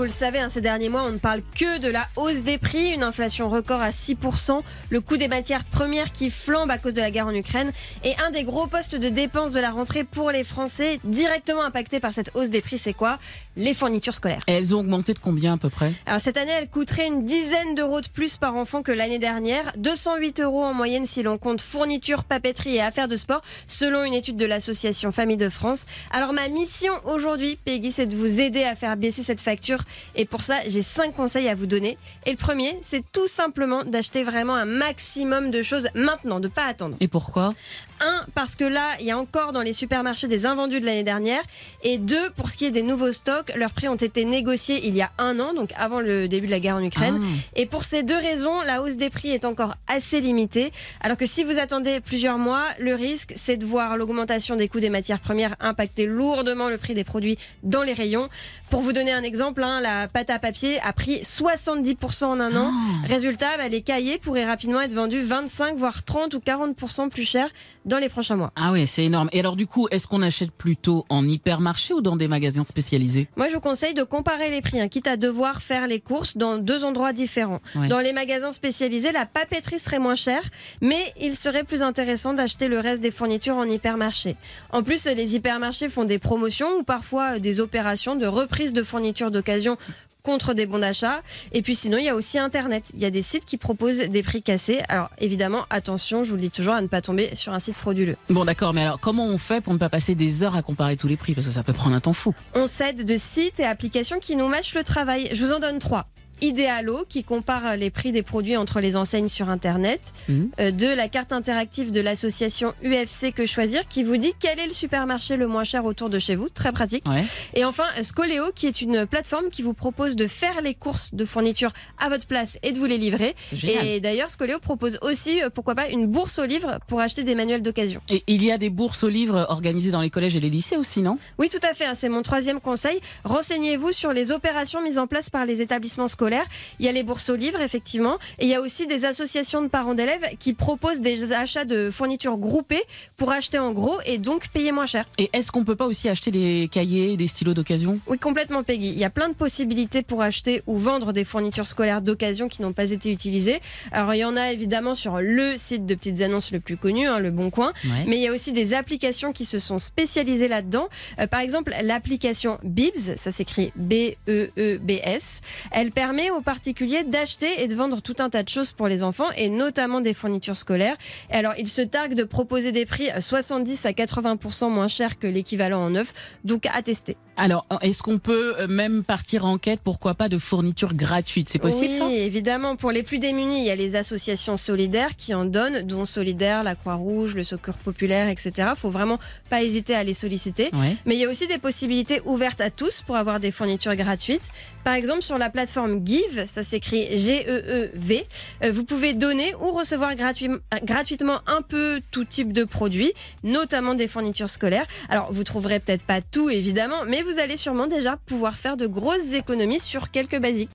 vous le savez, hein, ces derniers mois, on ne parle que de la hausse des prix, une inflation record à 6%, le coût des matières premières qui flambe à cause de la guerre en Ukraine et un des gros postes de dépenses de la rentrée pour les Français directement impactés par cette hausse des prix, c'est quoi? Les fournitures scolaires. Et elles ont augmenté de combien à peu près? Alors cette année, elles coûteraient une dizaine d'euros de plus par enfant que l'année dernière, 208 euros en moyenne si l'on compte fournitures, papeterie et affaires de sport, selon une étude de l'association Famille de France. Alors ma mission aujourd'hui, Peggy, c'est de vous aider à faire baisser cette facture. Et pour ça, j'ai cinq conseils à vous donner. Et le premier, c'est tout simplement d'acheter vraiment un maximum de choses maintenant, de pas attendre. Et pourquoi? Un, parce que là, il y a encore dans les supermarchés des invendus de l'année dernière. Et deux, pour ce qui est des nouveaux stocks, leurs prix ont été négociés il y a un an, donc avant le début de la guerre en Ukraine. Ah. Et pour ces deux raisons, la hausse des prix est encore assez limitée. Alors que si vous attendez plusieurs mois, le risque, c'est de voir l'augmentation des coûts des matières premières impacter lourdement le prix des produits dans les rayons. Pour vous donner un exemple, hein, la pâte à papier a pris 70% en un an. Ah. Résultat, bah, les cahiers pourraient rapidement être vendus 25, voire 30 ou 40% plus cher dans les prochains mois. Ah oui, c'est énorme. Et alors du coup, est-ce qu'on achète plutôt en hypermarché ou dans des magasins spécialisés? Moi, je vous conseille de comparer les prix, hein, quitte à devoir faire les courses dans deux endroits différents. Ouais. Dans les magasins spécialisés, la papeterie serait moins chère, mais il serait plus intéressant d'acheter le reste des fournitures en hypermarché. En plus, les hypermarchés font des promotions ou parfois euh, des opérations de reprise de fournitures d'occasion contre des bons d'achat. Et puis sinon, il y a aussi Internet. Il y a des sites qui proposent des prix cassés. Alors évidemment, attention, je vous le dis toujours, à ne pas tomber sur un site frauduleux. Bon d'accord, mais alors comment on fait pour ne pas passer des heures à comparer tous les prix? Parce que ça peut prendre un temps fou. On s'aide de sites et applications qui nous mâchent le travail. Je vous en donne trois. Idealo, qui compare les prix des produits entre les enseignes sur Internet. Mhm. Euh, deux, la carte interactive de l'association UFC Que Choisir, qui vous dit quel est le supermarché le moins cher autour de chez vous. Très pratique. Ouais. Et enfin, Scoléo, qui est une plateforme qui vous propose de faire les courses de fournitures à votre place et de vous les livrer. Génial. Et d'ailleurs, Scoléo propose aussi, euh, pourquoi pas, une bourse aux livres pour acheter des manuels d'occasion. Et il y a des bourses aux livres organisées dans les collèges et les lycées aussi, non? Oui, tout à fait. hein, C'est mon troisième conseil. Renseignez-vous sur les opérations mises en place par les établissements scolaires. Il y a les bourses aux livres, effectivement. Et il y a aussi des associations de parents d'élèves qui proposent des achats de fournitures groupées pour acheter en gros et donc payer moins cher. Et est-ce qu'on peut pas aussi acheter des cahiers, des stylos d'occasion? Oui, complètement, Peggy. Il y a plein de possibilités pour acheter ou vendre des fournitures scolaires d'occasion qui n'ont pas été utilisées. Alors, il y en a évidemment sur le site de petites annonces le plus connu, hein, le Bon Coin. Ouais. Mais il y a aussi des applications qui se sont spécialisées là-dedans. Euh, par exemple, l'application Bibs, ça s'écrit B-E-E-B-S. Elle permet aux particuliers d'acheter et de vendre tout un tas de choses pour les enfants et notamment des fournitures scolaires. Et alors, ils se targuent de proposer des prix 70 à 80% moins chers que l'équivalent en neuf. Donc, à tester. Alors, est-ce qu'on peut euh, même partir en quête, pourquoi pas, de fournitures gratuites? C'est possible oui, ça évidemment. Pour les plus démunis, il y a les associations solidaires qui en donnent, dont Solidaire, la Croix-Rouge, le Secours Populaire, etc. Faut vraiment pas hésiter à les solliciter. Ouais. Mais il y a aussi des possibilités ouvertes à tous pour avoir des fournitures gratuites. Par exemple, sur la plateforme Give, ça s'écrit G-E-E-V, euh, vous pouvez donner ou recevoir gratuit- gratuitement un peu tout type de produits, notamment des fournitures scolaires. Alors, vous trouverez peut-être pas tout, évidemment, mais vous allez sûrement déjà pouvoir faire de grosses économies sur quelques basiques.